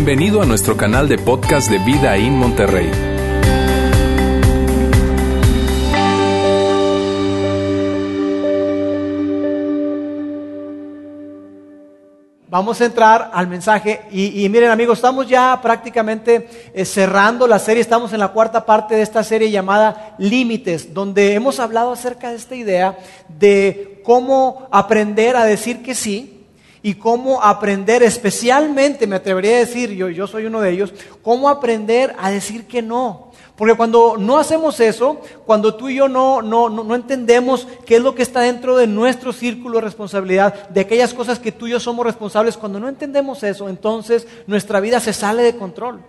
Bienvenido a nuestro canal de podcast de Vida en Monterrey. Vamos a entrar al mensaje y, miren amigos, estamos ya prácticamente eh, cerrando la serie, estamos en la cuarta parte de esta serie llamada Límites, donde hemos hablado acerca de esta idea de cómo aprender a decir que sí, y cómo aprender, especialmente, me atrevería a decir, yo, yo soy uno de ellos, cómo aprender a decir que no. Porque cuando no hacemos eso, cuando tú y yo no, no, no, entendemos qué es lo que está dentro de nuestro círculo de responsabilidad, de aquellas cosas que tú y yo somos responsables, cuando no entendemos eso, entonces nuestra vida se sale de control.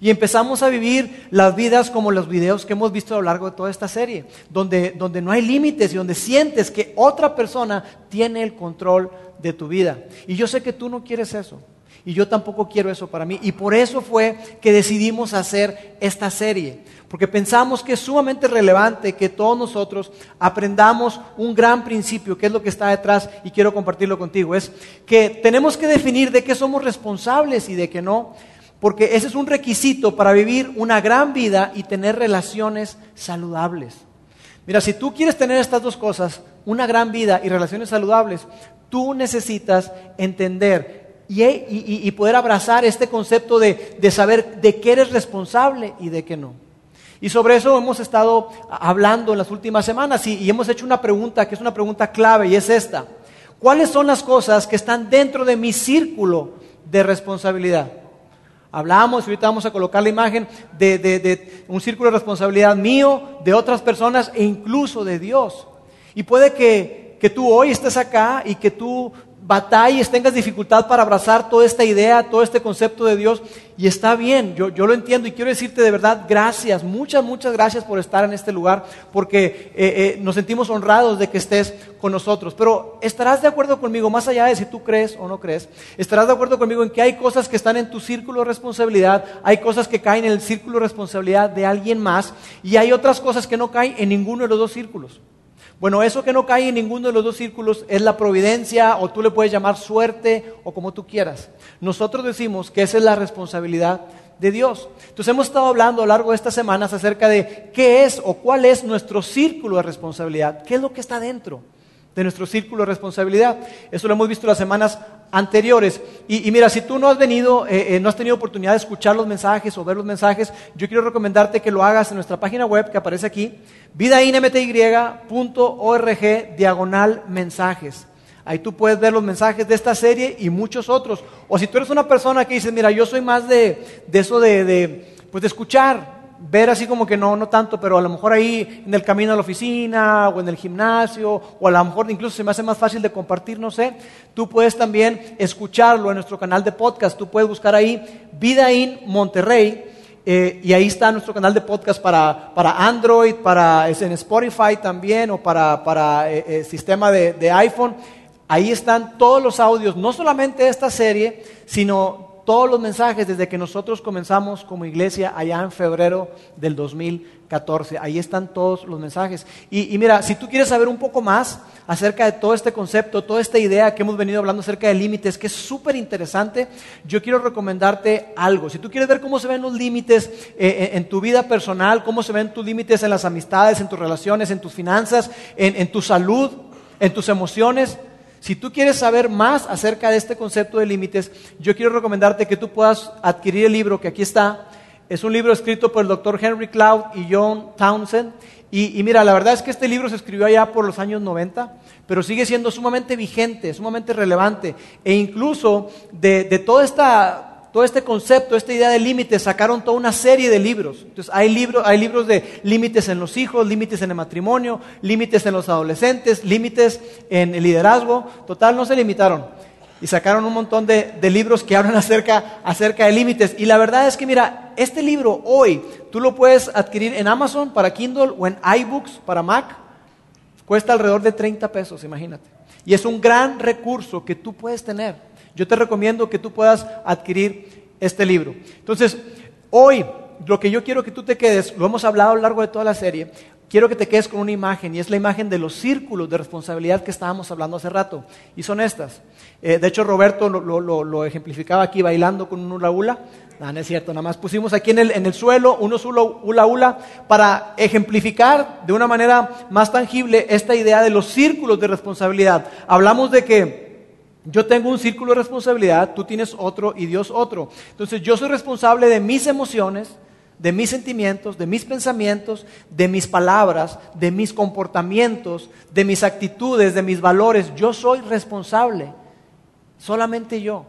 Y empezamos a vivir las vidas como los videos que hemos visto a lo largo de toda esta serie, donde, donde no hay límites y donde sientes que otra persona tiene el control de tu vida. Y yo sé que tú no quieres eso. Y yo tampoco quiero eso para mí. Y por eso fue que decidimos hacer esta serie. Porque pensamos que es sumamente relevante que todos nosotros aprendamos un gran principio, que es lo que está detrás, y quiero compartirlo contigo. Es que tenemos que definir de qué somos responsables y de qué no. Porque ese es un requisito para vivir una gran vida y tener relaciones saludables. Mira, si tú quieres tener estas dos cosas, una gran vida y relaciones saludables, tú necesitas entender y, poder abrazar este concepto de, saber de qué eres responsable y de qué no. Y sobre eso hemos estado hablando en las últimas semanas y hemos hecho una pregunta que es una pregunta clave y es esta. ¿Cuáles son las cosas que están dentro de mi círculo de responsabilidad? Hablamos, ahorita vamos a colocar la imagen de, un círculo de responsabilidad mío, de otras personas e incluso de Dios. Y puede que, que tú hoy estés acá y que tú batalles, tengas dificultad para abrazar toda esta idea, todo este concepto de Dios, y está bien, yo, lo entiendo y quiero decirte de verdad gracias, muchas, muchas gracias por estar en este lugar, porque eh, eh, nos sentimos honrados de que estés con nosotros. Pero estarás de acuerdo conmigo, más allá de si tú crees o no crees, estarás de acuerdo conmigo en que hay cosas que están en tu círculo de responsabilidad, hay cosas que caen en el círculo de responsabilidad de alguien más, y hay otras cosas que no caen en ninguno de los dos círculos. Bueno, eso que no cae en ninguno de los dos círculos es la providencia o tú le puedes llamar suerte o como tú quieras. Nosotros decimos que esa es la responsabilidad de Dios. Entonces hemos estado hablando a lo largo de estas semanas acerca de qué es o cuál es nuestro círculo de responsabilidad, qué es lo que está dentro de nuestro círculo de responsabilidad. Eso lo hemos visto las semanas anteriores. Y, mira, si tú no has venido, eh, eh, no has tenido oportunidad de escuchar los mensajes o ver los mensajes, yo quiero recomendarte que lo hagas en nuestra página web que aparece aquí, vidainmty.org diagonal mensajes. Ahí tú puedes ver los mensajes de esta serie y muchos otros. O si tú eres una persona que dice, mira, yo soy más de, eso de, de, pues de escuchar, ver así como que no, no tanto, pero a lo mejor ahí en el camino a la oficina o en el gimnasio, o a lo mejor incluso se me hace más fácil de compartir, no sé, tú puedes también escucharlo en nuestro canal de podcast, tú puedes buscar ahí Vida in Monterrey. Eh, y ahí está nuestro canal de podcast para, Android, para en Spotify también, o para, para eh, eh, sistema de, de iPhone. Ahí están todos los audios, no solamente esta serie, sino todos los mensajes desde que nosotros comenzamos como iglesia allá en febrero del 2014. Ahí están todos los mensajes. Y, mira, si tú quieres saber un poco más acerca de todo este concepto, toda esta idea que hemos venido hablando acerca de límites, que es súper interesante, yo quiero recomendarte algo. Si tú quieres ver cómo se ven los límites eh, eh, en tu vida personal, cómo se ven tus límites en las amistades, en tus relaciones, en tus finanzas, en tu salud, en tus emociones, si tú quieres saber más acerca de este concepto de límites, yo quiero recomendarte que tú puedas adquirir el libro que aquí está. Es un libro escrito por el doctor Henry Cloud y John Townsend. Y, mira, la verdad es que este libro se escribió allá por los años 90, pero sigue siendo sumamente vigente, sumamente relevante. E incluso de, de toda esta todo este concepto, esta idea de límites, sacaron toda una serie de libros. Entonces, hay, libros, hay libros de límites en los hijos, límites en el matrimonio, límites en los adolescentes, límites en el liderazgo. Total, no se limitaron. Y sacaron un montón de, libros que hablan acerca, acerca de límites. Y la verdad es que, mira, este libro hoy tú lo puedes adquirir en Amazon para Kindle o en iBooks para Mac. Cuesta alrededor de 30 pesos, imagínate. Y es un gran recurso que tú puedes tener yo te recomiendo que tú puedas adquirir este libro. Entonces, hoy lo que yo quiero que tú te quedes, lo hemos hablado a lo largo de toda la serie, quiero que te quedes con una imagen y es la imagen de los círculos de responsabilidad que estábamos hablando hace rato. Y son estas. Eh, de hecho, Roberto lo, ejemplificaba aquí bailando con un hula hula. No, no es cierto, nada más pusimos aquí en el, en el suelo unos hula hula para ejemplificar de una manera más tangible esta idea de los círculos de responsabilidad. Hablamos de que yo tengo un círculo de responsabilidad, tú tienes otro y Dios otro. Entonces yo soy responsable de mis emociones, de mis sentimientos, de mis pensamientos, de mis palabras, de mis comportamientos, de mis actitudes, de mis valores. Yo soy responsable. Solamente yo.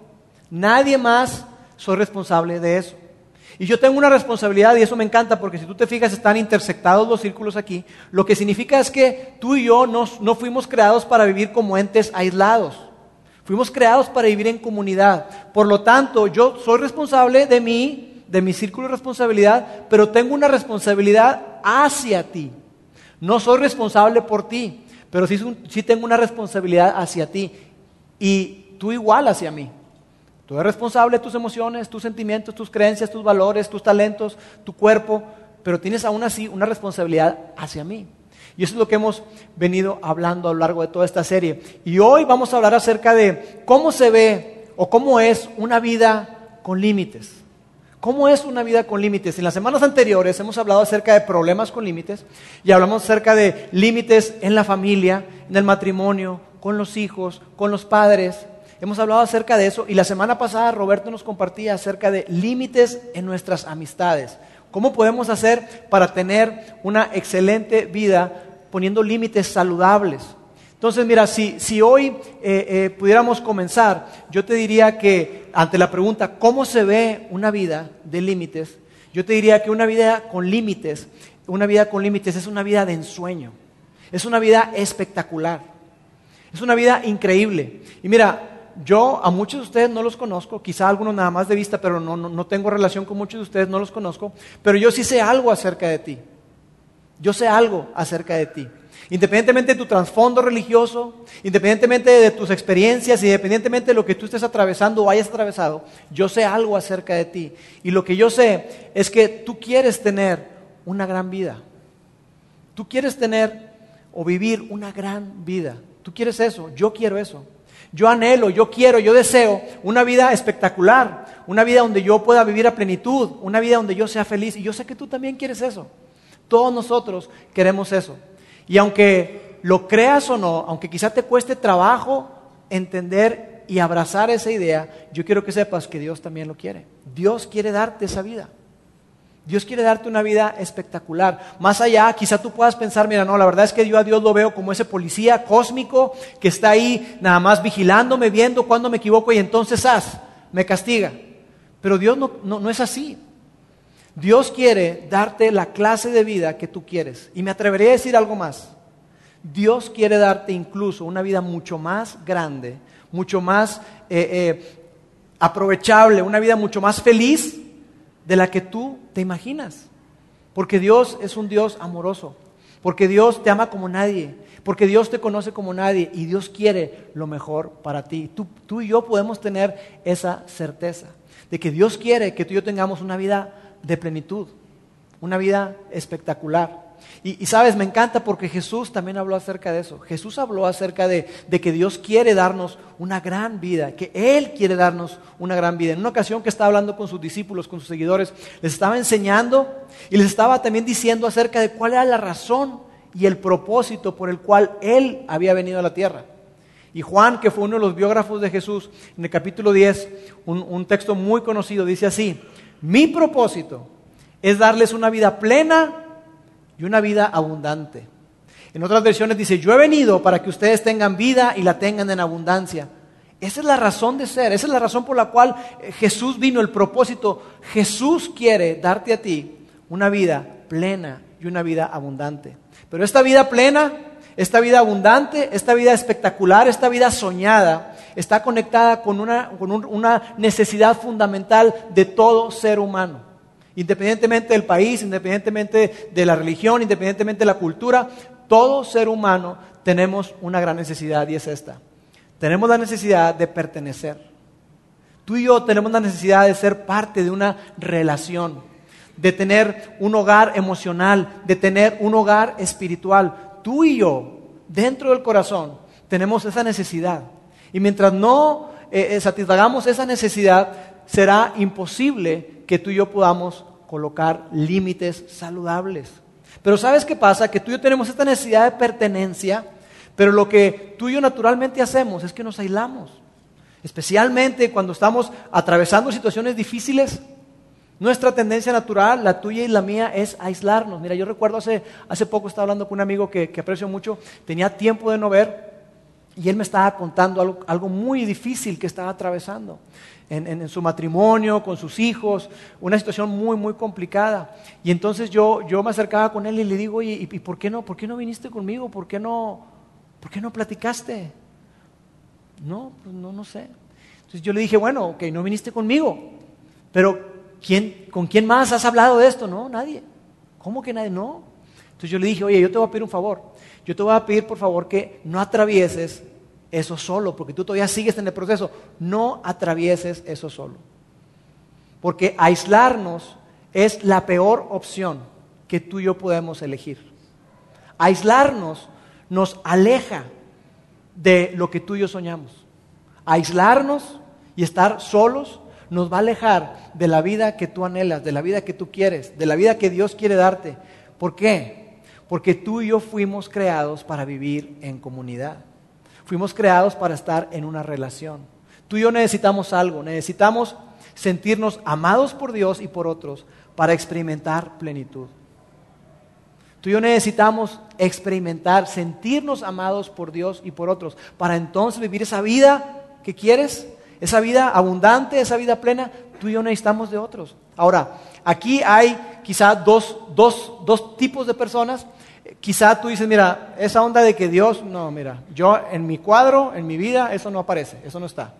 Nadie más soy responsable de eso. Y yo tengo una responsabilidad y eso me encanta porque si tú te fijas están intersectados los círculos aquí. Lo que significa es que tú y yo no, no fuimos creados para vivir como entes aislados. Fuimos creados para vivir en comunidad. Por lo tanto, yo soy responsable de mí, de mi círculo de responsabilidad, pero tengo una responsabilidad hacia ti. No soy responsable por ti, pero sí, tengo una responsabilidad hacia ti. Y tú igual hacia mí. Tú eres responsable de tus emociones, tus sentimientos, tus creencias, tus valores, tus talentos, tu cuerpo, pero tienes aún así una responsabilidad hacia mí. Y eso es lo que hemos venido hablando a lo largo de toda esta serie. Y hoy vamos a hablar acerca de cómo se ve o cómo es una vida con límites. ¿Cómo es una vida con límites? En las semanas anteriores hemos hablado acerca de problemas con límites y hablamos acerca de límites en la familia, en el matrimonio, con los hijos, con los padres. Hemos hablado acerca de eso y la semana pasada Roberto nos compartía acerca de límites en nuestras amistades. ¿Cómo podemos hacer para tener una excelente vida poniendo límites saludables? Entonces, mira, si, hoy eh, eh, pudiéramos comenzar, yo te diría que ante la pregunta, ¿cómo se ve una vida de límites? Yo te diría que una vida con límites, una vida con límites es una vida de ensueño, es una vida espectacular, es una vida increíble. Y mira, yo a muchos de ustedes no los conozco, quizá algunos nada más de vista, pero no, no tengo relación con muchos de ustedes, no los conozco, pero yo sí sé algo acerca de ti. Yo sé algo acerca de ti. Independientemente de tu trasfondo religioso, independientemente de tus experiencias, independientemente de lo que tú estés atravesando o hayas atravesado, yo sé algo acerca de ti. Y lo que yo sé es que tú quieres tener una gran vida. Tú quieres tener o vivir una gran vida. Tú quieres eso, yo quiero eso. Yo anhelo, yo quiero, yo deseo una vida espectacular, una vida donde yo pueda vivir a plenitud, una vida donde yo sea feliz. Y yo sé que tú también quieres eso. Todos nosotros queremos eso. Y aunque lo creas o no, aunque quizá te cueste trabajo entender y abrazar esa idea, yo quiero que sepas que Dios también lo quiere. Dios quiere darte esa vida. Dios quiere darte una vida espectacular. Más allá, quizá tú puedas pensar, mira, no, la verdad es que yo a Dios lo veo como ese policía cósmico que está ahí nada más vigilándome, viendo cuando me equivoco y entonces, haz, me castiga. Pero Dios no, no es así. Dios quiere darte la clase de vida que tú quieres. Y me atrevería a decir algo más. Dios quiere darte incluso una vida mucho más grande, mucho más eh, eh, aprovechable, una vida mucho más feliz de la que tú te imaginas. Porque Dios es un Dios amoroso, porque Dios te ama como nadie, porque Dios te conoce como nadie y Dios quiere lo mejor para ti. Tú, tú y yo podemos tener esa certeza de que Dios quiere que tú y yo tengamos una vida de plenitud, una vida espectacular. Y, sabes, me encanta porque Jesús también habló acerca de eso. Jesús habló acerca de, de, que Dios quiere darnos una gran vida, que Él quiere darnos una gran vida. En una ocasión que estaba hablando con sus discípulos, con sus seguidores, les estaba enseñando y les estaba también diciendo acerca de cuál era la razón y el propósito por el cual Él había venido a la tierra. Y Juan, que fue uno de los biógrafos de Jesús, en el capítulo 10, un, un texto muy conocido, dice así, mi propósito es darles una vida plena y una vida abundante. En otras versiones dice, yo he venido para que ustedes tengan vida y la tengan en abundancia. Esa es la razón de ser, esa es la razón por la cual eh, Jesús vino, el propósito. Jesús quiere darte a ti una vida plena y una vida abundante. Pero esta vida plena, esta vida abundante, esta vida espectacular, esta vida soñada, está conectada con una, una necesidad fundamental de todo ser humano. Independientemente del país, independientemente de la religión, independientemente de la cultura, todo ser humano tenemos una gran necesidad y es esta. Tenemos la necesidad de pertenecer. Tú y yo tenemos la necesidad de ser parte de una relación de tener un hogar emocional, de tener un hogar espiritual. Tú y yo, dentro del corazón, tenemos esa necesidad. Y mientras no eh, eh, satisfagamos esa necesidad, será imposible que tú y yo podamos colocar límites saludables. Pero ¿sabes qué pasa? Que tú y yo tenemos esta necesidad de pertenencia, pero lo que tú y yo naturalmente hacemos es que nos aislamos. Especialmente cuando estamos atravesando situaciones difíciles. Nuestra tendencia natural, la tuya y la mía, es aislarnos. Mira, yo recuerdo hace, hace poco estaba hablando con un amigo que, aprecio mucho, tenía tiempo de no ver y él me estaba contando algo, muy difícil que estaba atravesando en, su matrimonio, con sus hijos, una situación muy, muy complicada. Y entonces yo, yo me acercaba con él y le digo, ¿y, y por, qué no, por qué no viniste conmigo? ¿Por qué no, por qué no platicaste? No, pues no, no sé. Entonces yo le dije, bueno, ok, no viniste conmigo, pero ¿quién, ¿con quién más has hablado de esto? No, nadie. ¿Cómo que nadie? No. Entonces yo le dije, oye, yo te voy a pedir un favor. Yo te voy a pedir, por favor, que no atravieses eso solo, porque tú todavía sigues en el proceso. No atravieses eso solo. Porque aislarnos es la peor opción que tú y yo podemos elegir. Aislarnos nos aleja de lo que tú y yo soñamos. Aislarnos y estar solos nos va a alejar de la vida que tú anhelas, de la vida que tú quieres, de la vida que Dios quiere darte. ¿Por qué? Porque tú y yo fuimos creados para vivir en comunidad. Fuimos creados para estar en una relación. Tú y yo necesitamos algo, necesitamos sentirnos amados por Dios y por otros para experimentar plenitud. Tú y yo necesitamos experimentar, sentirnos amados por Dios y por otros, para entonces vivir esa vida que quieres, esa vida abundante, esa vida plena. Tú y yo necesitamos de otros. Ahora, aquí hay quizá dos, dos tipos de personas. Quizá tú dices, mira, esa onda de que Dios, no, mira, yo en mi cuadro, en mi vida, eso no aparece, eso no está.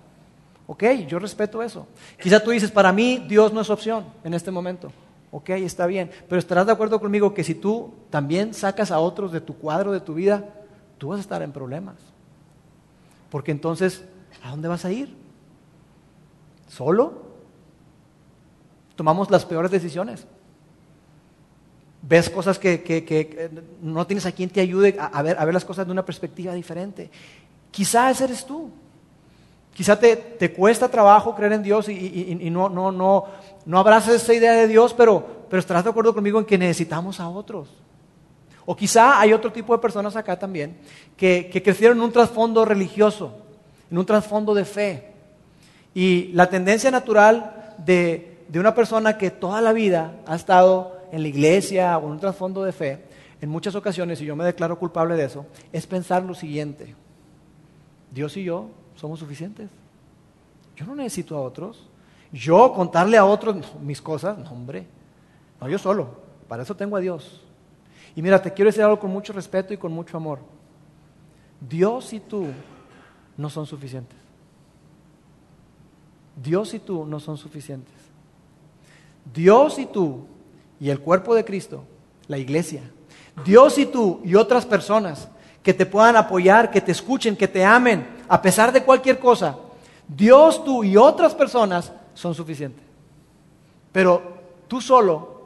Ok, yo respeto eso. Quizá tú dices, para mí Dios no es opción en este momento. Ok, está bien. Pero estarás de acuerdo conmigo que si tú también sacas a otros de tu cuadro, de tu vida, tú vas a estar en problemas. Porque entonces, ¿a dónde vas a ir? ¿Solo? Tomamos las peores decisiones. Ves cosas que, no tienes a quien te ayude a, ver, a ver las cosas de una perspectiva diferente. Quizás eres tú. Quizá te, te, cuesta trabajo creer en Dios y, no, no, no, no abrazas esa idea de Dios, pero, pero estarás de acuerdo conmigo en que necesitamos a otros. O quizá hay otro tipo de personas acá también que, que crecieron en un trasfondo religioso, en un trasfondo de fe. Y la tendencia natural de, de una persona que toda la vida ha estado en la iglesia o en un trasfondo de fe, en muchas ocasiones, y yo me declaro culpable de eso, es pensar lo siguiente. Dios y yo somos suficientes. Yo no necesito a otros. Yo contarle a otros mis cosas, no, hombre. No, yo solo. Para eso tengo a Dios. Y mira, te quiero decir algo con mucho respeto y con mucho amor. Dios y tú no son suficientes. Dios y tú no son suficientes. Dios y tú y el cuerpo de Cristo, la iglesia. Dios y tú y otras personas que te puedan apoyar, que te escuchen, que te amen, a pesar de cualquier cosa, Dios, tú y otras personas son suficientes. Pero tú solo,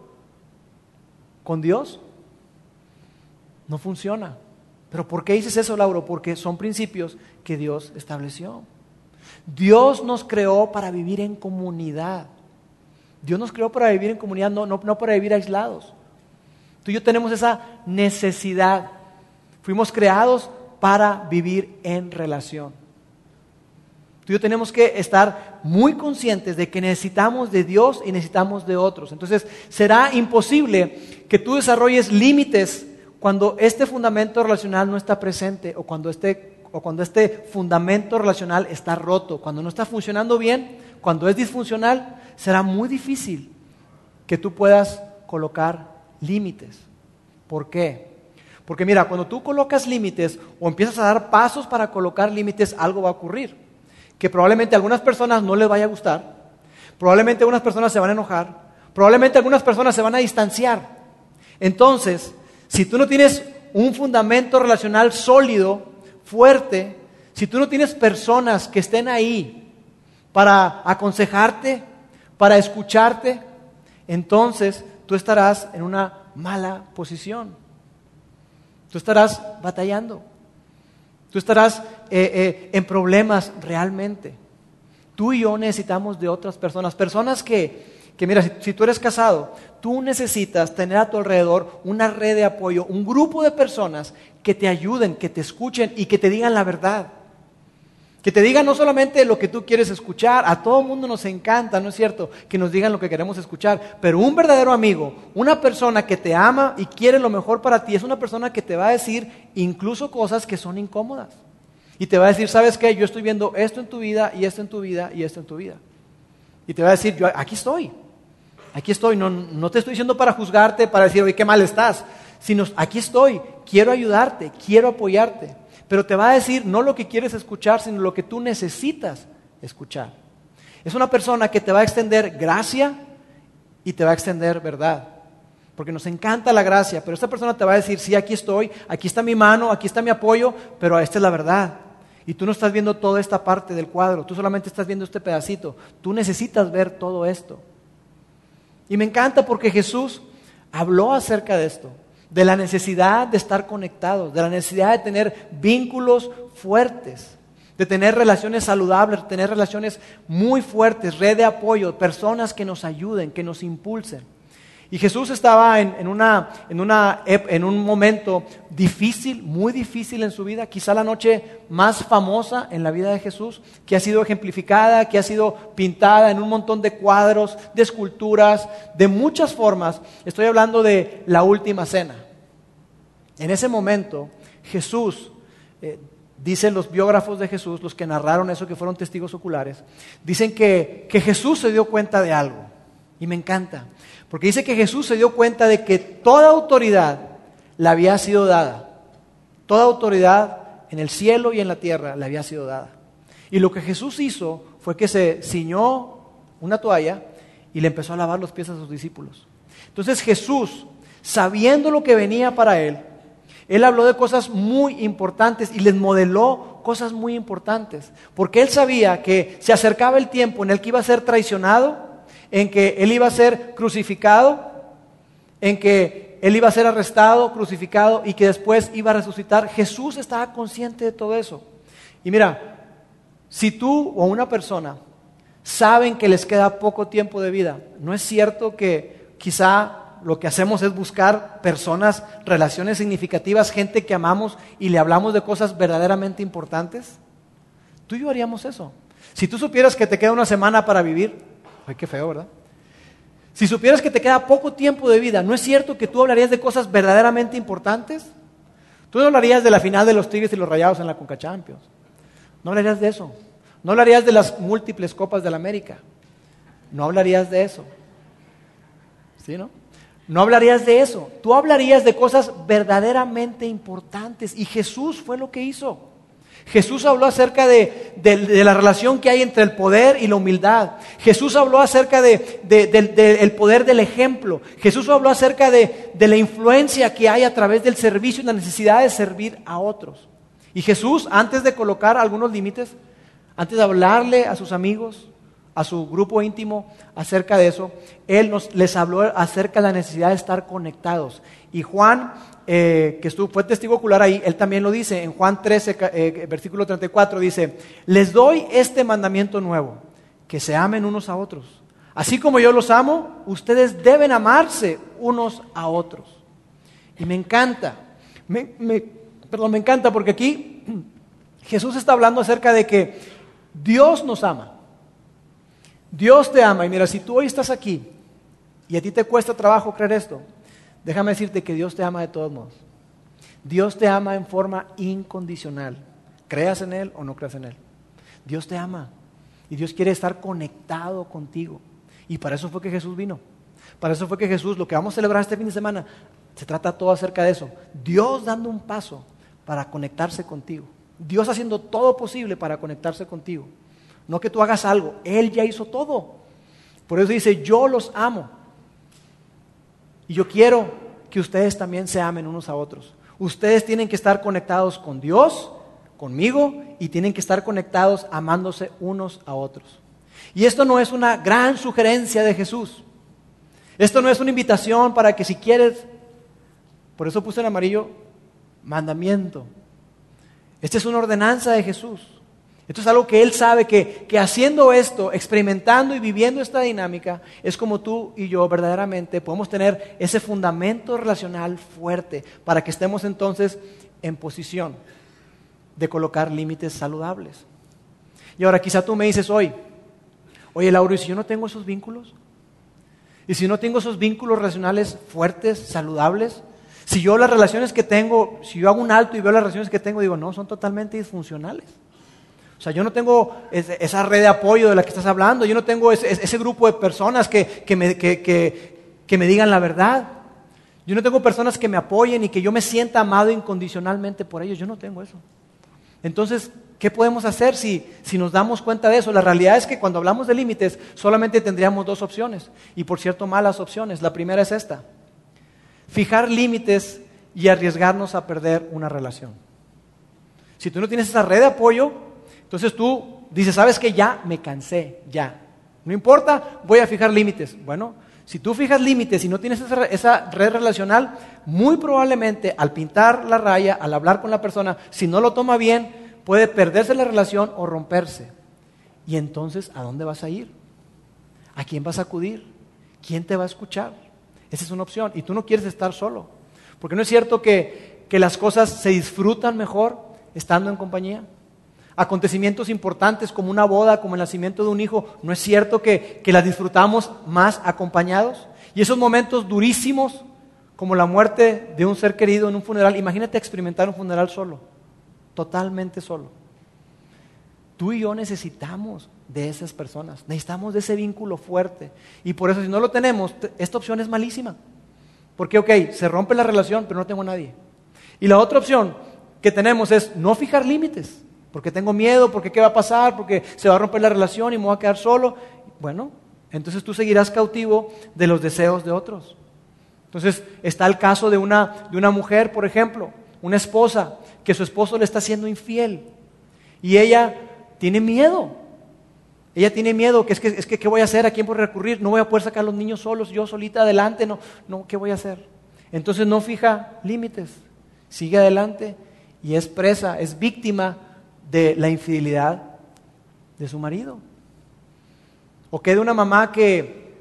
con Dios, no funciona. ¿Pero por qué dices eso, Lauro? Porque son principios que Dios estableció. Dios nos creó para vivir en comunidad. Dios nos creó para vivir en comunidad, no, no, no para vivir aislados. Tú y yo tenemos esa necesidad Fuimos creados para vivir en relación. Tú y yo tenemos que estar muy conscientes de que necesitamos de Dios y necesitamos de otros. Entonces, será imposible que tú desarrolles límites cuando este fundamento relacional no está presente o cuando este, o cuando este fundamento relacional está roto, cuando no está funcionando bien, cuando es disfuncional, será muy difícil que tú puedas colocar límites. ¿Por qué? Porque mira, cuando tú colocas límites o empiezas a dar pasos para colocar límites, algo va a ocurrir. Que probablemente a algunas personas no les vaya a gustar, probablemente algunas personas se van a enojar, probablemente algunas personas se van a distanciar. Entonces, si tú no tienes un fundamento relacional sólido, fuerte, si tú no tienes personas que estén ahí para aconsejarte, para escucharte, entonces tú estarás en una mala posición. Tú estarás batallando. Tú estarás eh, eh, en problemas realmente. Tú y yo necesitamos de otras personas. Personas que, que mira, si, si, tú eres casado, tú necesitas tener a tu alrededor una red de apoyo, un grupo de personas que te ayuden, que te escuchen y que te digan la verdad. Que te digan no solamente lo que tú quieres escuchar, a todo mundo nos encanta, ¿no es cierto? Que nos digan lo que queremos escuchar, pero un verdadero amigo, una persona que te ama y quiere lo mejor para ti, es una persona que te va a decir incluso cosas que son incómodas. Y te va a decir, ¿sabes qué? Yo estoy viendo esto en tu vida y esto en tu vida y esto en tu vida. Y te va a decir, yo aquí estoy, aquí estoy, no, no te estoy diciendo para juzgarte, para decir, oye, qué mal estás, sino aquí estoy, quiero ayudarte, quiero apoyarte pero te va a decir no lo que quieres escuchar, sino lo que tú necesitas escuchar. Es una persona que te va a extender gracia y te va a extender verdad. Porque nos encanta la gracia, pero esta persona te va a decir, sí, aquí estoy, aquí está mi mano, aquí está mi apoyo, pero esta es la verdad. Y tú no estás viendo toda esta parte del cuadro, tú solamente estás viendo este pedacito. Tú necesitas ver todo esto. Y me encanta porque Jesús habló acerca de esto de la necesidad de estar conectados, de la necesidad de tener vínculos fuertes, de tener relaciones saludables, de tener relaciones muy fuertes, red de apoyo, personas que nos ayuden, que nos impulsen. Y Jesús estaba en, una, en, una, en un momento difícil, muy difícil en su vida, quizá la noche más famosa en la vida de Jesús, que ha sido ejemplificada, que ha sido pintada en un montón de cuadros, de esculturas, de muchas formas. Estoy hablando de la última cena. En ese momento, Jesús, eh, dicen los biógrafos de Jesús, los que narraron eso, que fueron testigos oculares, dicen que, que Jesús se dio cuenta de algo. Y me encanta. Porque dice que Jesús se dio cuenta de que toda autoridad le había sido dada. Toda autoridad en el cielo y en la tierra le había sido dada. Y lo que Jesús hizo fue que se ciñó una toalla y le empezó a lavar los pies a sus discípulos. Entonces Jesús, sabiendo lo que venía para él, él habló de cosas muy importantes y les modeló cosas muy importantes. Porque él sabía que se acercaba el tiempo en el que iba a ser traicionado, en que él iba a ser crucificado, en que él iba a ser arrestado, crucificado y que después iba a resucitar. Jesús estaba consciente de todo eso. Y mira, si tú o una persona saben que les queda poco tiempo de vida, ¿no es cierto que quizá lo que hacemos es buscar personas, relaciones significativas, gente que amamos y le hablamos de cosas verdaderamente importantes? Tú y yo haríamos eso. Si tú supieras que te queda una semana para vivir, Ay, qué feo, ¿verdad? Si supieras que te queda poco tiempo de vida, ¿no es cierto que tú hablarías de cosas verdaderamente importantes? Tú no hablarías de la final de los Tigres y los Rayados en la Conca Champions. No hablarías de eso. No hablarías de las múltiples copas de la América. No hablarías de eso. ¿Sí, no? No hablarías de eso. Tú hablarías de cosas verdaderamente importantes. Y Jesús fue lo que hizo. Jesús habló acerca de, la relación que hay entre el poder y la humildad. Jesús habló acerca del poder del ejemplo. Jesús habló acerca de, la influencia que hay a través del servicio y la necesidad de servir a otros. Y Jesús, antes de colocar algunos límites, antes de hablarle a sus amigos, a su grupo íntimo acerca de eso, Él nos, les habló acerca de la necesidad de estar conectados. Y Juan eh, que estuvo, fue testigo ocular ahí, él también lo dice en Juan 13, eh, versículo 34, dice, les doy este mandamiento nuevo, que se amen unos a otros. Así como yo los amo, ustedes deben amarse unos a otros. Y me encanta, me, perdón, me encanta porque aquí Jesús está hablando acerca de que Dios nos ama. Dios te ama. Y mira, si tú hoy estás aquí y a ti te cuesta trabajo creer esto, Déjame decirte que Dios te ama de todos modos. Dios te ama en forma incondicional. Creas en Él o no creas en Él. Dios te ama. Y Dios quiere estar conectado contigo. Y para eso fue que Jesús vino. Para eso fue que Jesús, lo que vamos a celebrar este fin de semana, se trata todo acerca de eso. Dios dando un paso para conectarse contigo. Dios haciendo todo posible para conectarse contigo. No que tú hagas algo, Él ya hizo todo. Por eso dice, yo los amo. Y yo quiero que ustedes también se amen unos a otros. Ustedes tienen que estar conectados con Dios, conmigo, y tienen que estar conectados amándose unos a otros. Y esto no es una gran sugerencia de Jesús. Esto no es una invitación para que si quieres, por eso puse en amarillo, mandamiento. Esta es una ordenanza de Jesús. Esto es algo que Él sabe que, que, haciendo esto, experimentando y viviendo esta dinámica, es como tú y yo verdaderamente podemos tener ese fundamento relacional fuerte para que estemos entonces en posición de colocar límites saludables. Y ahora quizá tú me dices hoy, oye Lauro, ¿y si yo no tengo esos vínculos? ¿Y si no tengo esos vínculos relacionales fuertes, saludables? Si yo las relaciones que tengo, si yo hago un alto y veo las relaciones que tengo, digo, no, son totalmente disfuncionales. O sea, yo no tengo esa red de apoyo de la que estás hablando, yo no tengo ese, grupo de personas que, me, que me digan la verdad. Yo no tengo personas que me apoyen y que yo me sienta amado incondicionalmente por ellos. Yo no tengo eso. Entonces, ¿qué podemos hacer si, si, nos damos cuenta de eso? La realidad es que cuando hablamos de límites solamente tendríamos dos opciones. Y por cierto, malas opciones. La primera es esta. Fijar límites y arriesgarnos a perder una relación. Si tú no tienes esa red de apoyo, entonces tú dices, sabes que ya me cansé, ya. No importa, voy a fijar límites. Bueno, si tú fijas límites y no tienes esa, red relacional, muy probablemente al pintar la raya, al hablar con la persona, si no lo toma bien, puede perderse la relación o romperse. Y entonces, ¿a dónde vas a ir? ¿A quién vas a acudir? ¿Quién te va a escuchar? Esa es una opción. Y tú no quieres estar solo. Porque no es cierto que, que las cosas se disfrutan mejor estando en compañía acontecimientos importantes como una boda, como el nacimiento de un hijo, ¿no es cierto que, las disfrutamos más acompañados? Y esos momentos durísimos, como la muerte de un ser querido en un funeral, imagínate experimentar un funeral solo, totalmente solo. Tú y yo necesitamos de esas personas, necesitamos de ese vínculo fuerte. Y por eso si no lo tenemos, esta opción es malísima. Porque, ok, se rompe la relación, pero no tengo nadie. Y la otra opción que tenemos es no fijar límites porque tengo miedo, porque qué va a pasar, porque se va a romper la relación y me voy a quedar solo. Bueno, entonces tú seguirás cautivo de los deseos de otros. Entonces está el caso de una, de una mujer, por ejemplo, una esposa, que su esposo le está siendo infiel y ella tiene miedo. Ella tiene miedo, que es que, es que ¿qué voy a hacer? ¿A quién voy a recurrir? No voy a poder sacar a los niños solos, yo solita adelante, no, no, ¿qué voy a hacer? Entonces no fija límites, sigue adelante y es presa, es víctima de la infidelidad de su marido. O que de una mamá que,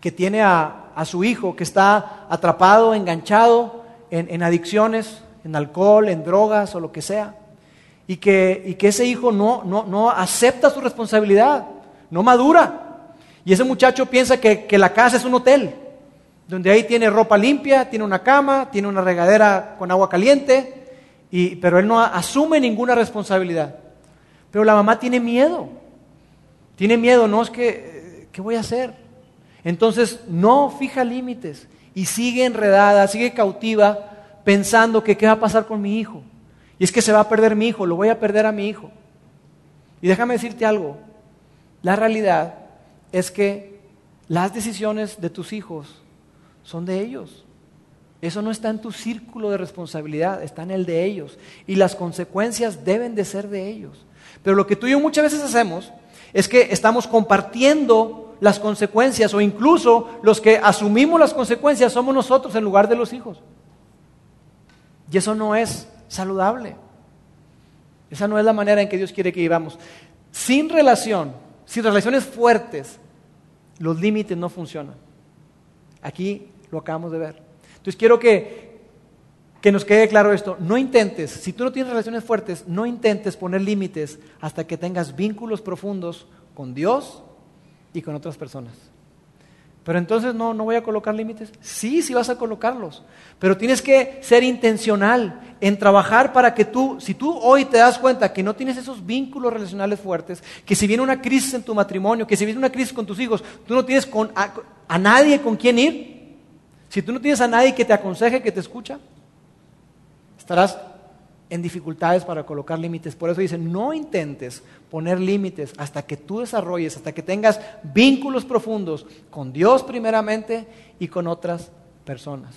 que tiene a, a, su hijo que está atrapado, enganchado en, en, adicciones, en alcohol, en drogas o lo que sea. Y que, y que ese hijo no, no, no acepta su responsabilidad, no madura. Y ese muchacho piensa que, que la casa es un hotel, donde ahí tiene ropa limpia, tiene una cama, tiene una regadera con agua caliente, pero él no asume ninguna responsabilidad. Pero la mamá tiene miedo. Tiene miedo, no es que, ¿qué voy a hacer? Entonces no fija límites y sigue enredada, sigue cautiva, pensando que qué va a pasar con mi hijo. Y es que se va a perder mi hijo, lo voy a perder a mi hijo. Y déjame decirte algo, la realidad es que las decisiones de tus hijos son de ellos. Eso no está en tu círculo de responsabilidad, está en el de ellos. Y las consecuencias deben de ser de ellos. Pero lo que tú y yo muchas veces hacemos es que estamos compartiendo las consecuencias o incluso los que asumimos las consecuencias somos nosotros en lugar de los hijos. Y eso no es saludable. Esa no es la manera en que Dios quiere que vivamos. Sin relación, sin relaciones fuertes, los límites no funcionan. Aquí lo acabamos de ver. Entonces quiero que, que nos quede claro esto. No intentes, si tú no tienes relaciones fuertes, no intentes poner límites hasta que tengas vínculos profundos con Dios y con otras personas. Pero entonces no, no voy a colocar límites. Sí, sí vas a colocarlos. Pero tienes que ser intencional en trabajar para que tú, si tú hoy te das cuenta que no tienes esos vínculos relacionales fuertes, que si viene una crisis en tu matrimonio, que si viene una crisis con tus hijos, tú no tienes con, a, a nadie con quien ir, si tú no tienes a nadie que te aconseje, que te escucha, estarás en dificultades para colocar límites. Por eso dicen, no intentes poner límites hasta que tú desarrolles, hasta que tengas vínculos profundos con Dios primeramente y con otras personas.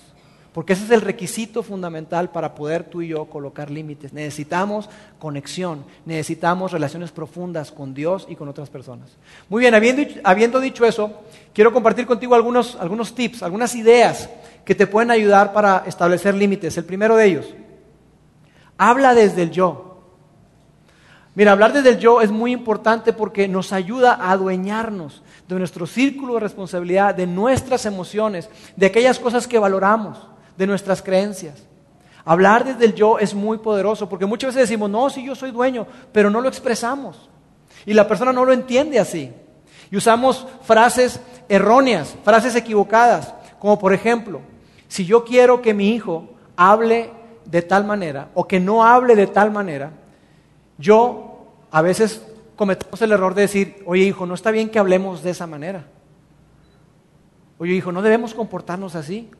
Porque ese es el requisito fundamental para poder tú y yo colocar límites. Necesitamos conexión, necesitamos relaciones profundas con Dios y con otras personas. Muy bien, habiendo, dicho eso, quiero compartir contigo algunos, algunos tips, algunas ideas que te pueden ayudar para establecer límites. El primero de ellos, habla desde el yo. Mira, hablar desde el yo es muy importante porque nos ayuda a adueñarnos de nuestro círculo de responsabilidad, de nuestras emociones, de aquellas cosas que valoramos de nuestras creencias. Hablar desde el yo es muy poderoso porque muchas veces decimos, no, si yo soy dueño, pero no lo expresamos. Y la persona no lo entiende así. Y usamos frases erróneas, frases equivocadas, como por ejemplo, si yo quiero que mi hijo hable de tal manera o que no hable de tal manera, yo a veces cometemos el error de decir, oye hijo, no está bien que hablemos de esa manera. Oye hijo, no debemos comportarnos así.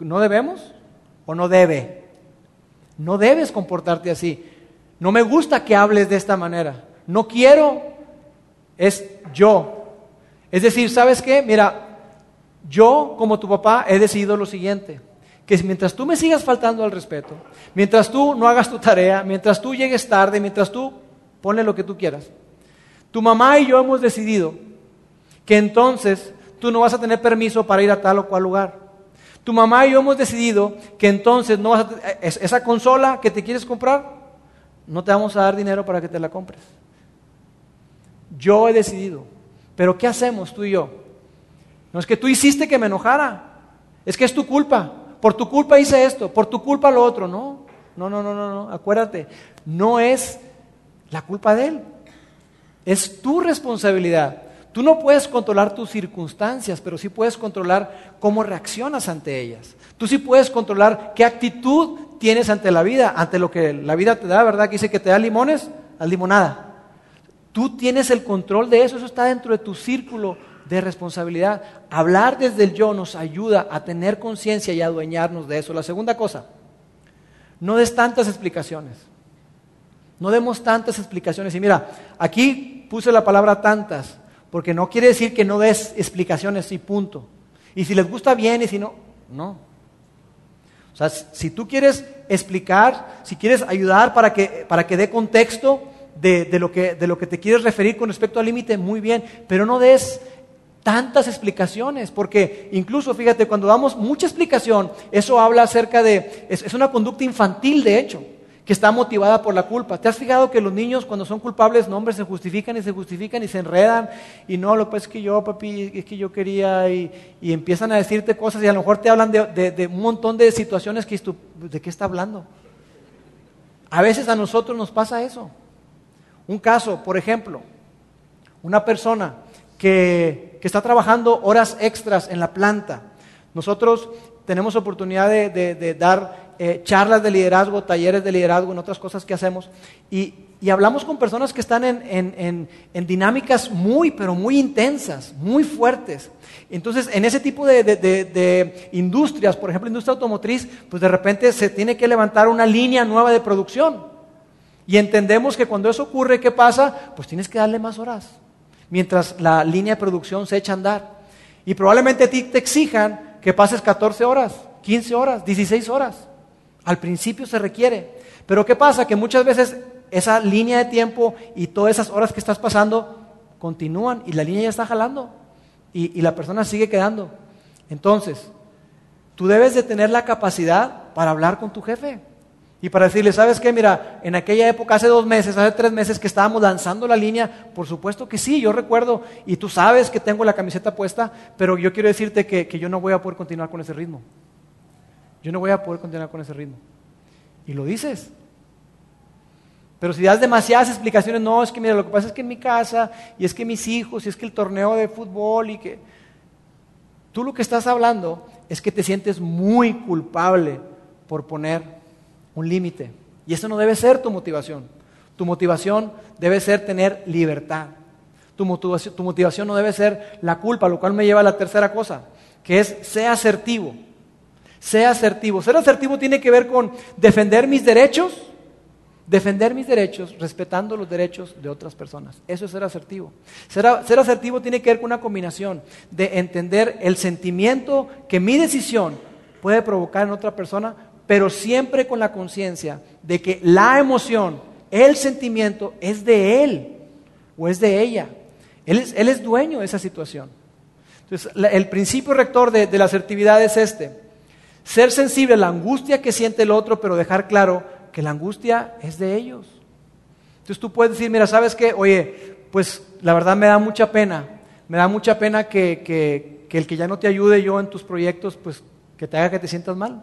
¿No debemos o no debe? No debes comportarte así. No me gusta que hables de esta manera. No quiero, es yo. Es decir, ¿sabes qué? Mira, yo como tu papá he decidido lo siguiente, que mientras tú me sigas faltando al respeto, mientras tú no hagas tu tarea, mientras tú llegues tarde, mientras tú ponle lo que tú quieras, tu mamá y yo hemos decidido que entonces tú no vas a tener permiso para ir a tal o cual lugar. Tu mamá y yo hemos decidido que entonces no vas esa consola que te quieres comprar, no te vamos a dar dinero para que te la compres. Yo he decidido. Pero ¿qué hacemos tú y yo? No es que tú hiciste que me enojara. Es que es tu culpa. Por tu culpa hice esto, por tu culpa lo otro. No, no, no, no, no, no. Acuérdate, no es la culpa de él. Es tu responsabilidad. Tú no puedes controlar tus circunstancias, pero sí puedes controlar cómo reaccionas ante ellas. Tú sí puedes controlar qué actitud tienes ante la vida, ante lo que la vida te da, ¿verdad? Que dice que te da limones, haz limonada. Tú tienes el control de eso, eso está dentro de tu círculo de responsabilidad. Hablar desde el yo nos ayuda a tener conciencia y a adueñarnos de eso. La segunda cosa, no des tantas explicaciones. No demos tantas explicaciones. Y mira, aquí puse la palabra tantas, porque no quiere decir que no des explicaciones y punto. Y si les gusta bien y si no, no. O sea, si tú quieres explicar, si quieres ayudar para que, para que dé contexto de, lo que, de lo que te quieres referir con respecto al límite, muy bien, pero no des tantas explicaciones, porque incluso, fíjate, cuando damos mucha explicación, eso habla acerca de, es una conducta infantil, de hecho que está motivada por la culpa. ¿Te has fijado que los niños cuando son culpables, no se justifican y se justifican y se enredan y no, lo pues es que yo, papi, es que yo quería y, empiezan a decirte cosas y a lo mejor te hablan de, un montón de situaciones que ¿de qué está hablando? A veces a nosotros nos pasa eso. Un caso, por ejemplo, una persona que, que está trabajando horas extras en la planta. Nosotros tenemos oportunidad de, dar eh, charlas de liderazgo, talleres de liderazgo, en otras cosas que hacemos. Y, hablamos con personas que están en, dinámicas muy, pero muy intensas, muy fuertes. Entonces, en ese tipo de, industrias, por ejemplo, industria automotriz, pues de repente se tiene que levantar una línea nueva de producción. Y entendemos que cuando eso ocurre, ¿qué pasa? Pues tienes que darle más horas, mientras la línea de producción se echa a andar. Y probablemente a ti te exijan que pases 14 horas, 15 horas, 16 horas. Al principio se requiere. Pero ¿qué pasa? Que muchas veces esa línea de tiempo y todas esas horas que estás pasando continúan y la línea ya está jalando y, la persona sigue quedando. Entonces, tú debes de tener la capacidad para hablar con tu jefe. Y para decirle, ¿sabes qué? Mira, en aquella época, hace dos meses, hace tres meses que estábamos lanzando la línea, por supuesto que sí, yo recuerdo, y tú sabes que tengo la camiseta puesta, pero yo quiero decirte que, yo no voy a poder continuar con ese ritmo. Yo no voy a poder continuar con ese ritmo. Y lo dices. Pero si das demasiadas explicaciones, no, es que mira, lo que pasa es que en mi casa, y es que mis hijos, y es que el torneo de fútbol, y que... Tú lo que estás hablando es que te sientes muy culpable por poner un límite. Y eso no debe ser tu motivación. Tu motivación debe ser tener libertad. Tu motivación, tu motivación no debe ser la culpa, lo cual me lleva a la tercera cosa, que es sea asertivo. Sea asertivo. Ser asertivo tiene que ver con defender mis derechos, Defender mis derechos respetando los derechos de otras personas. Eso es ser asertivo. Ser, ser, asertivo tiene que ver con una combinación de entender el sentimiento que mi decisión puede provocar en otra persona, pero siempre con la conciencia de que la emoción, el sentimiento es de él o es de ella. Él es, dueño de esa situación. Entonces, el principio rector de, de la asertividad es este. Ser sensible a la angustia que siente el otro, pero dejar claro que la angustia es de ellos. Entonces tú puedes decir, mira, ¿sabes qué? Oye, pues la verdad me da mucha pena, me da mucha pena que, que, que el que ya no te ayude yo en tus proyectos, pues que te haga que te sientas mal.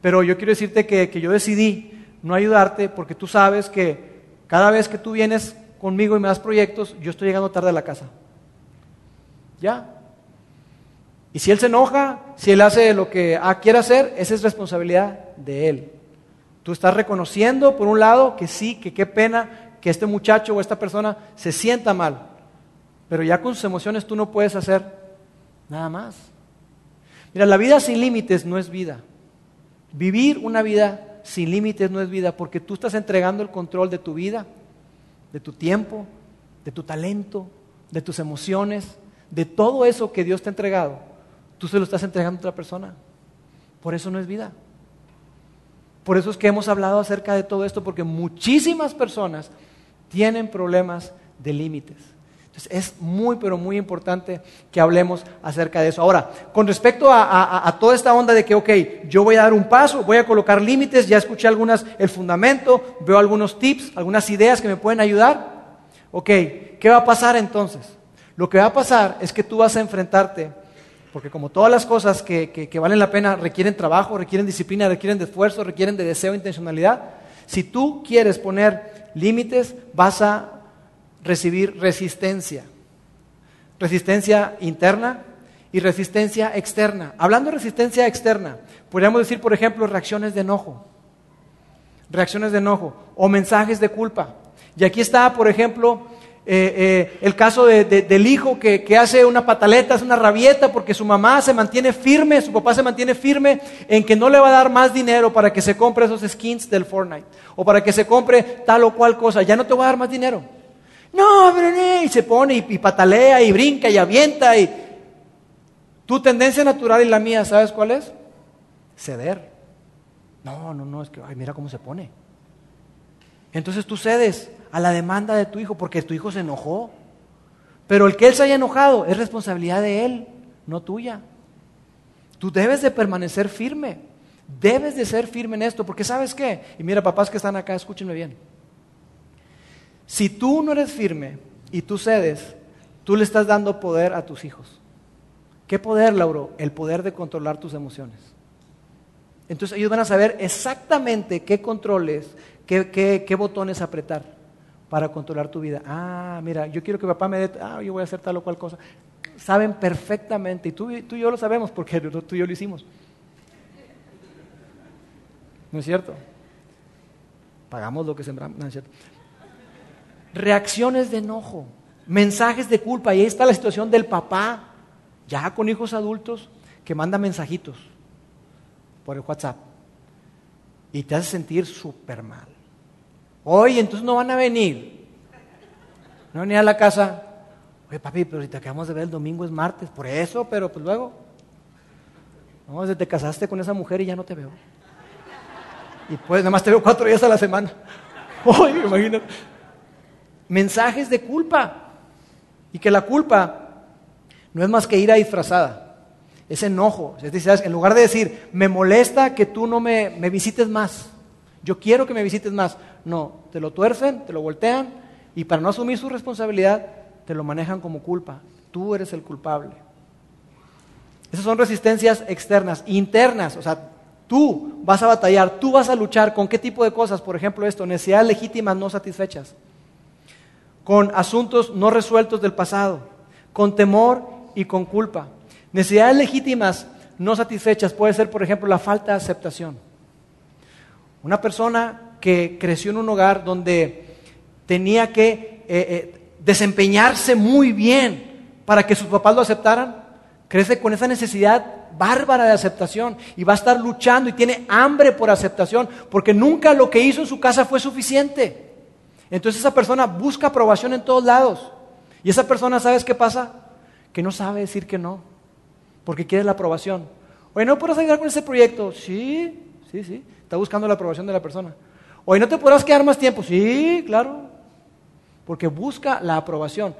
Pero yo quiero decirte que, que yo decidí no ayudarte porque tú sabes que cada vez que tú vienes conmigo y me das proyectos, yo estoy llegando tarde a la casa. ¿Ya? Y si él se enoja, si él hace lo que quiere hacer, esa es responsabilidad de él. Tú estás reconociendo, por un lado, que sí, que qué pena que este muchacho o esta persona se sienta mal, pero ya con sus emociones tú no puedes hacer nada más. Mira, la vida sin límites no es vida. Vivir una vida sin límites no es vida porque tú estás entregando el control de tu vida, de tu tiempo, de tu talento, de tus emociones, de todo eso que Dios te ha entregado. Tú se lo estás entregando a otra persona. Por eso no es vida. Por eso es que hemos hablado acerca de todo esto, porque muchísimas personas tienen problemas de límites. Entonces es muy, pero muy importante que hablemos acerca de eso. Ahora, con respecto a, toda esta onda de que, ok, yo voy a dar un paso, voy a colocar límites, ya escuché algunas, el fundamento, veo algunos tips, algunas ideas que me pueden ayudar. Ok, ¿qué va a pasar entonces? Lo que va a pasar es que tú vas a enfrentarte porque como todas las cosas que, que, valen la pena requieren trabajo, requieren disciplina, requieren de esfuerzo, requieren de deseo e intencionalidad, si tú quieres poner límites, vas a recibir resistencia. Resistencia interna y resistencia externa. Hablando de resistencia externa, podríamos decir, por ejemplo, reacciones de enojo. Reacciones de enojo o mensajes de culpa. Y aquí está, por ejemplo, eh, eh, el caso de, de, del hijo que, hace una pataleta, hace una rabieta porque su mamá se mantiene firme, su papá se mantiene firme en que no le va a dar más dinero para que se compre esos skins del Fortnite o para que se compre tal o cual cosa. Ya no te voy a dar más dinero. No, pero y se pone y, y patalea y brinca y avienta y tu tendencia natural y la mía, ¿sabes cuál es? Ceder. No, no, no, es que, ay, mira cómo se pone. Entonces tú cedes a la demanda de tu hijo porque tu hijo se enojó. Pero el que él se haya enojado es responsabilidad de él, no tuya. Tú debes de permanecer firme. Debes de ser firme en esto, porque sabes qué? Y mira, papás que están acá, escúchenme bien. Si tú no eres firme y tú cedes, tú le estás dando poder a tus hijos. ¿Qué poder, Lauro? El poder de controlar tus emociones. Entonces ellos van a saber exactamente qué controles, qué, botones apretar para controlar tu vida. Ah, mira, yo quiero que papá me dé, ah, yo voy a hacer tal o cual cosa. Saben perfectamente, y tú, tú y yo lo sabemos porque tú y yo lo hicimos. ¿No es cierto? Pagamos lo que sembramos, no es cierto. Reacciones de enojo, mensajes de culpa, y ahí está la situación del papá, ya con hijos adultos, que manda mensajitos por el WhatsApp y te hace sentir súper mal. Oye, entonces no van a venir. No van a a la casa. Oye, papi, pero si te acabamos de ver el domingo es martes. Por eso, pero pues luego. No, desde te casaste con esa mujer y ya no te veo. Y pues nada más te veo cuatro días a la semana. Oye, imagínate. Mensajes de culpa. Y que la culpa no es más que ira disfrazada. Es enojo. En lugar de decir, me molesta que tú no me, me visites más. Yo quiero que me visites más. No, te lo tuercen, te lo voltean y para no asumir su responsabilidad, te lo manejan como culpa. Tú eres el culpable. Esas son resistencias externas, internas, o sea, tú vas a batallar, tú vas a luchar con qué tipo de cosas, por ejemplo esto, necesidades legítimas no satisfechas, con asuntos no resueltos del pasado, con temor y con culpa. Necesidades legítimas no satisfechas puede ser, por ejemplo, la falta de aceptación. Una persona que creció en un hogar donde tenía que eh, eh, desempeñarse muy bien para que sus papás lo aceptaran, crece con esa necesidad bárbara de aceptación y va a estar luchando y tiene hambre por aceptación porque nunca lo que hizo en su casa fue suficiente. Entonces esa persona busca aprobación en todos lados. Y esa persona, ¿sabes qué pasa? Que no sabe decir que no, porque quiere la aprobación. Oye, ¿no puedes ayudar con ese proyecto? Sí, sí, sí. Está buscando la aprobación de la persona. Oye, ¿no te podrás quedar más tiempo? Sí, claro. Porque busca la aprobación.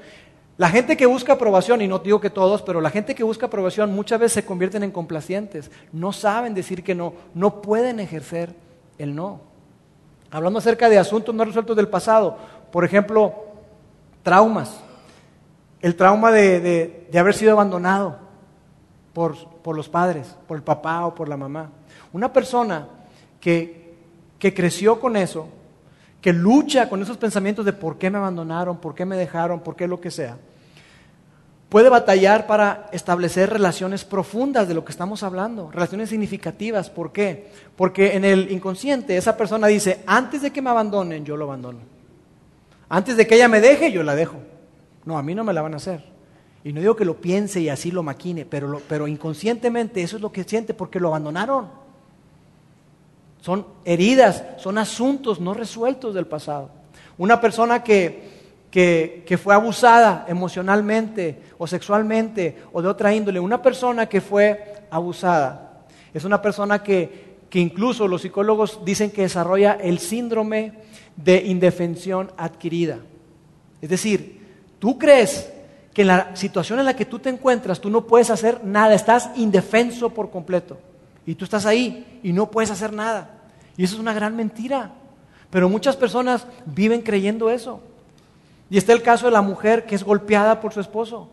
La gente que busca aprobación, y no digo que todos, pero la gente que busca aprobación muchas veces se convierten en complacientes. No saben decir que no, no pueden ejercer el no. Hablando acerca de asuntos no resueltos del pasado, por ejemplo, traumas. El trauma de, haber sido abandonado por, por, los padres, por el papá o por la mamá. Una persona que, que creció con eso, que lucha con esos pensamientos de por qué me abandonaron, por qué me dejaron, por qué lo que sea, puede batallar para establecer relaciones profundas de lo que estamos hablando, relaciones significativas. ¿Por qué? Porque en el inconsciente esa persona dice, antes de que me abandonen, yo lo abandono. Antes de que ella me deje, yo la dejo. No, a mí no me la van a hacer. Y no digo que lo piense y así lo maquine, pero, pero inconscientemente eso es lo que siente porque lo abandonaron. Son heridas, son asuntos no resueltos del pasado. Una persona que, que, fue abusada emocionalmente o sexualmente o de otra índole, una persona que fue abusada, es una persona que, que incluso los psicólogos dicen que desarrolla el síndrome de indefensión adquirida. Es decir, tú crees que en la situación en la que tú te encuentras tú no puedes hacer nada, estás indefenso por completo. Y tú estás ahí y no puedes hacer nada. Y eso es una gran mentira. Pero muchas personas viven creyendo eso. Y está el caso de la mujer que es golpeada por su esposo.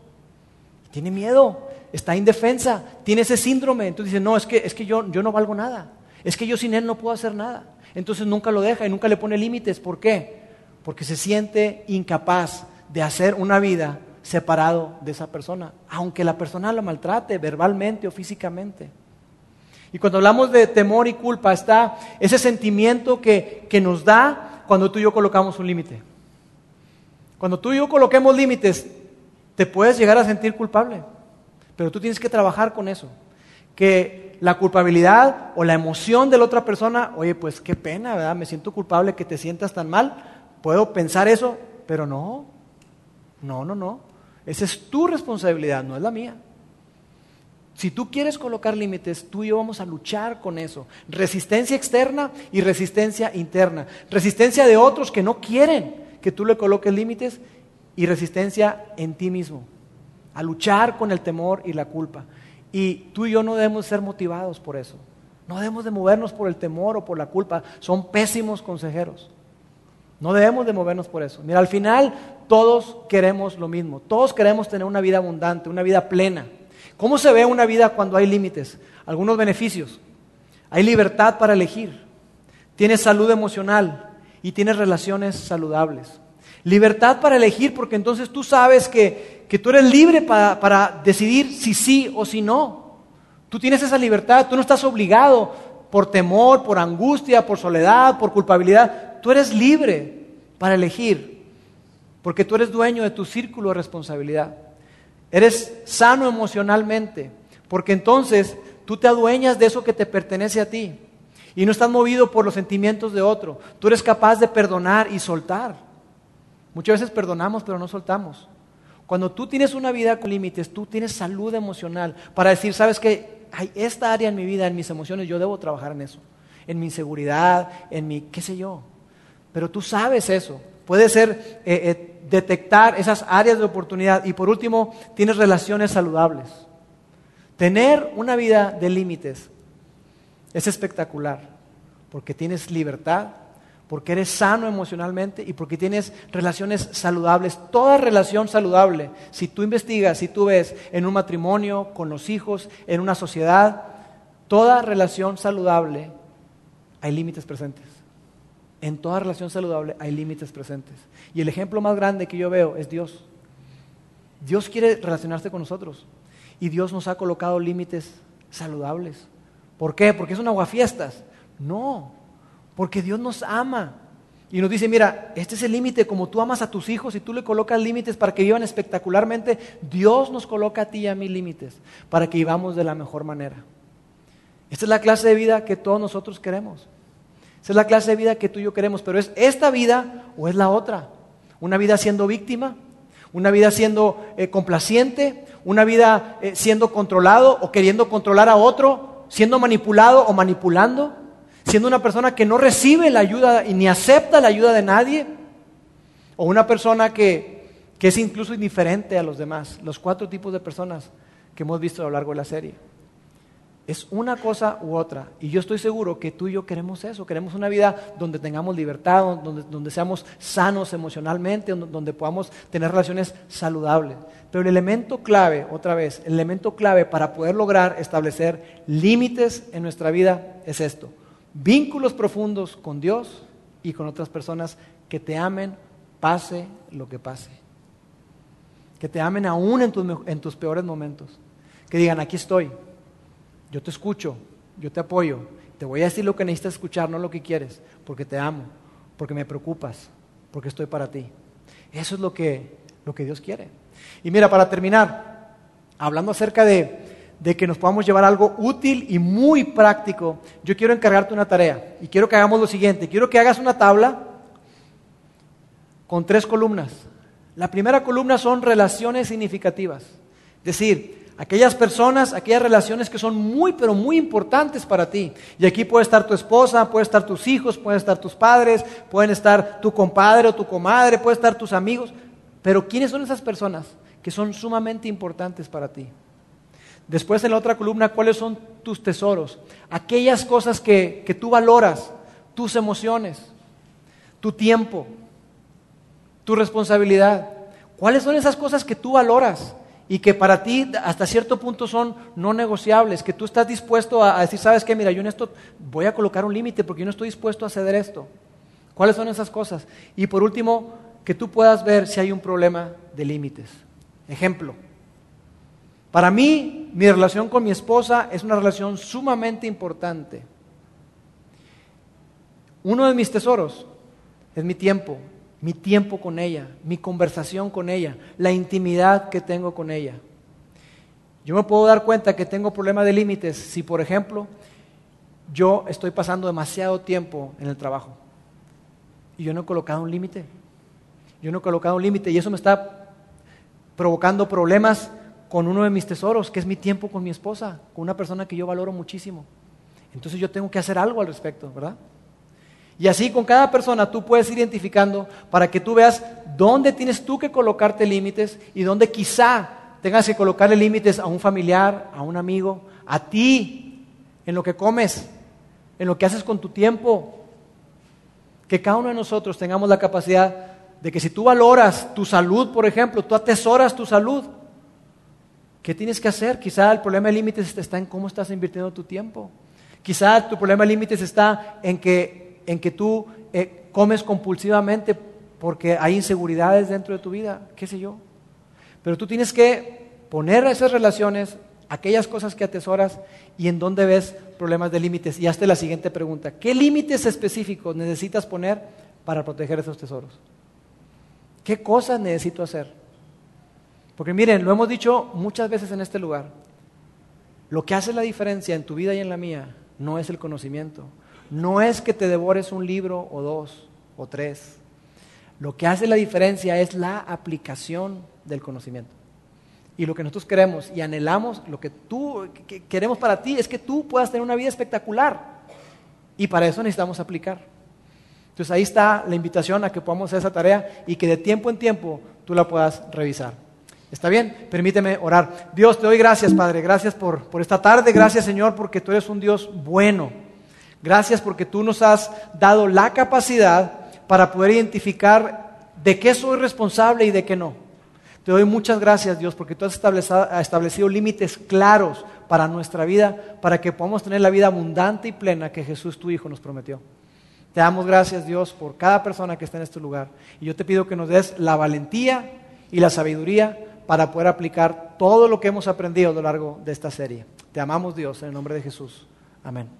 Tiene miedo, está indefensa, tiene ese síndrome. Entonces dice, no, es que, es que yo, yo no valgo nada. Es que yo sin él no puedo hacer nada. Entonces nunca lo deja y nunca le pone límites. ¿Por qué? Porque se siente incapaz de hacer una vida separado de esa persona, aunque la persona lo maltrate verbalmente o físicamente. Y cuando hablamos de temor y culpa está ese sentimiento que, que nos da cuando tú y yo colocamos un límite. Cuando tú y yo coloquemos límites, te puedes llegar a sentir culpable, pero tú tienes que trabajar con eso. Que la culpabilidad o la emoción de la otra persona, oye, pues qué pena, ¿verdad? Me siento culpable que te sientas tan mal. Puedo pensar eso, pero no, no, no, no. Esa es tu responsabilidad, no es la mía. Si tú quieres colocar límites, tú y yo vamos a luchar con eso. Resistencia externa y resistencia interna. Resistencia de otros que no quieren que tú le coloques límites y resistencia en ti mismo. A luchar con el temor y la culpa. Y tú y yo no debemos ser motivados por eso. No debemos de movernos por el temor o por la culpa. Son pésimos consejeros. No debemos de movernos por eso. Mira, al final todos queremos lo mismo. Todos queremos tener una vida abundante, una vida plena. ¿Cómo se ve una vida cuando hay límites? Algunos beneficios. Hay libertad para elegir. Tienes salud emocional y tienes relaciones saludables. Libertad para elegir porque entonces tú sabes que, tú eres libre para, para decidir si sí o si no. Tú tienes esa libertad, tú no estás obligado por temor, por angustia, por soledad, por culpabilidad. Tú eres libre para elegir porque tú eres dueño de tu círculo de responsabilidad. Eres sano emocionalmente, porque entonces tú te adueñas de eso que te pertenece a ti y no estás movido por los sentimientos de otro. Tú eres capaz de perdonar y soltar. Muchas veces perdonamos, pero no soltamos. Cuando tú tienes una vida con límites, tú tienes salud emocional para decir, sabes que hay esta área en mi vida, en mis emociones, yo debo trabajar en eso, en mi inseguridad, en mi qué sé yo. Pero tú sabes eso. Puede ser eh, eh, detectar esas áreas de oportunidad. Y por último, tienes relaciones saludables. Tener una vida de límites es espectacular, porque tienes libertad, porque eres sano emocionalmente y porque tienes relaciones saludables. Toda relación saludable, si tú investigas, si tú ves en un matrimonio, con los hijos, en una sociedad, toda relación saludable, hay límites presentes. En toda relación saludable hay límites presentes. Y el ejemplo más grande que yo veo es Dios. Dios quiere relacionarse con nosotros. Y Dios nos ha colocado límites saludables. ¿Por qué? ¿Porque es un aguafiestas? No, porque Dios nos ama. Y nos dice, mira, este es el límite, como tú amas a tus hijos y tú le colocas límites para que vivan espectacularmente, Dios nos coloca a ti y a mí límites para que vivamos de la mejor manera. Esta es la clase de vida que todos nosotros queremos. Esta es la clase de vida que tú y yo queremos, pero es esta vida o es la otra. Una vida siendo víctima, una vida siendo eh, complaciente, una vida eh, siendo controlado o queriendo controlar a otro, siendo manipulado o manipulando siendo una persona que no recibe la ayuda y ni acepta la ayuda de nadie, o una persona que, que es incluso indiferente a los demás, los cuatro tipos de personas que hemos visto a lo largo de la serie. Es una cosa u otra. Y yo estoy seguro que tú y yo queremos eso. Queremos una vida donde tengamos libertad, donde, donde seamos sanos emocionalmente, donde, podamos tener relaciones saludables. Pero el elemento clave, otra vez, el elemento clave para poder lograr establecer límites en nuestra vida es esto vínculos profundos con Dios y con otras personas que te amen pase lo que pase. Que te amen aún en tus, en tus peores momentos. Que digan, aquí estoy, yo te escucho, yo te apoyo, te voy a decir lo que necesitas escuchar, no lo que quieres, porque te amo, porque me preocupas, porque estoy para ti. Eso es lo que, lo que Dios quiere. Y mira, para terminar, hablando acerca de, de que nos podamos llevar algo útil y muy práctico, yo quiero encargarte una tarea y quiero que hagamos lo siguiente. Quiero que hagas una tabla con tres columnas. La primera columna son relaciones significativas. Es decir, aquellas personas, aquellas relaciones que son muy, pero muy importantes para ti. Y aquí puede estar tu esposa, puede estar tus hijos, pueden estar tus padres, pueden estar tu compadre o tu comadre, pueden estar tus amigos. Pero ¿quiénes son esas personas que son sumamente importantes para ti? Después en la otra columna, ¿cuáles son tus tesoros? Aquellas cosas que, que tú valoras, tus emociones, tu tiempo, tu responsabilidad. ¿Cuáles son esas cosas que tú valoras y que para ti hasta cierto punto son no negociables? Que tú estás dispuesto a, decir, ¿sabes qué? Mira, yo en esto voy a colocar un límite porque yo no estoy dispuesto a ceder esto. ¿Cuáles son esas cosas? Y por último, que tú puedas ver si hay un problema de límites. Ejemplo. Para mí, mi relación con mi esposa es una relación sumamente importante. Uno de mis tesoros es mi tiempo, mi tiempo con ella, mi conversación con ella, la intimidad que tengo con ella. Yo me puedo dar cuenta que tengo problemas de límites si, por ejemplo, yo estoy pasando demasiado tiempo en el trabajo y yo no he colocado un límite. Yo no he colocado un límite y eso me está provocando problemas con uno de mis tesoros, que es mi tiempo con mi esposa, con una persona que yo valoro muchísimo. Entonces yo tengo que hacer algo al respecto, ¿verdad? Y así con cada persona tú puedes ir identificando para que tú veas dónde tienes tú que colocarte límites y dónde quizá tengas que colocarle límites a un familiar, a un amigo, a ti, en lo que comes, en lo que haces con tu tiempo. Que cada uno de nosotros tengamos la capacidad de que si tú valoras tu salud, por ejemplo, tú atesoras tu salud, ¿Qué tienes que hacer? Quizá el problema de límites está en cómo estás invirtiendo tu tiempo. Quizá tu problema de límites está en que, en que tú eh, comes compulsivamente porque hay inseguridades dentro de tu vida, qué sé yo. Pero tú tienes que poner esas relaciones, aquellas cosas que atesoras y en dónde ves problemas de límites. Y hazte la siguiente pregunta. ¿Qué límites específicos necesitas poner para proteger esos tesoros? ¿Qué cosas necesito hacer? Porque miren, lo hemos dicho muchas veces en este lugar. Lo que hace la diferencia en tu vida y en la mía no es el conocimiento. No es que te devores un libro o dos o tres. Lo que hace la diferencia es la aplicación del conocimiento. Y lo que nosotros queremos y anhelamos, lo que tú queremos para ti es que tú puedas tener una vida espectacular. Y para eso necesitamos aplicar. Entonces ahí está la invitación a que podamos hacer esa tarea y que de tiempo en tiempo tú la puedas revisar. ¿Está bien? Permíteme orar. Dios, te doy gracias, Padre. Gracias por, por esta tarde. Gracias, Señor, porque tú eres un Dios bueno. Gracias porque tú nos has dado la capacidad para poder identificar de qué soy responsable y de qué no. Te doy muchas gracias, Dios, porque tú has establecido límites claros para nuestra vida, para que podamos tener la vida abundante y plena que Jesús, tu Hijo, nos prometió. Te damos gracias, Dios, por cada persona que está en este lugar. Y yo te pido que nos des la valentía y la sabiduría para poder aplicar todo lo que hemos aprendido a lo largo de esta serie. Te amamos Dios, en el nombre de Jesús. Amén.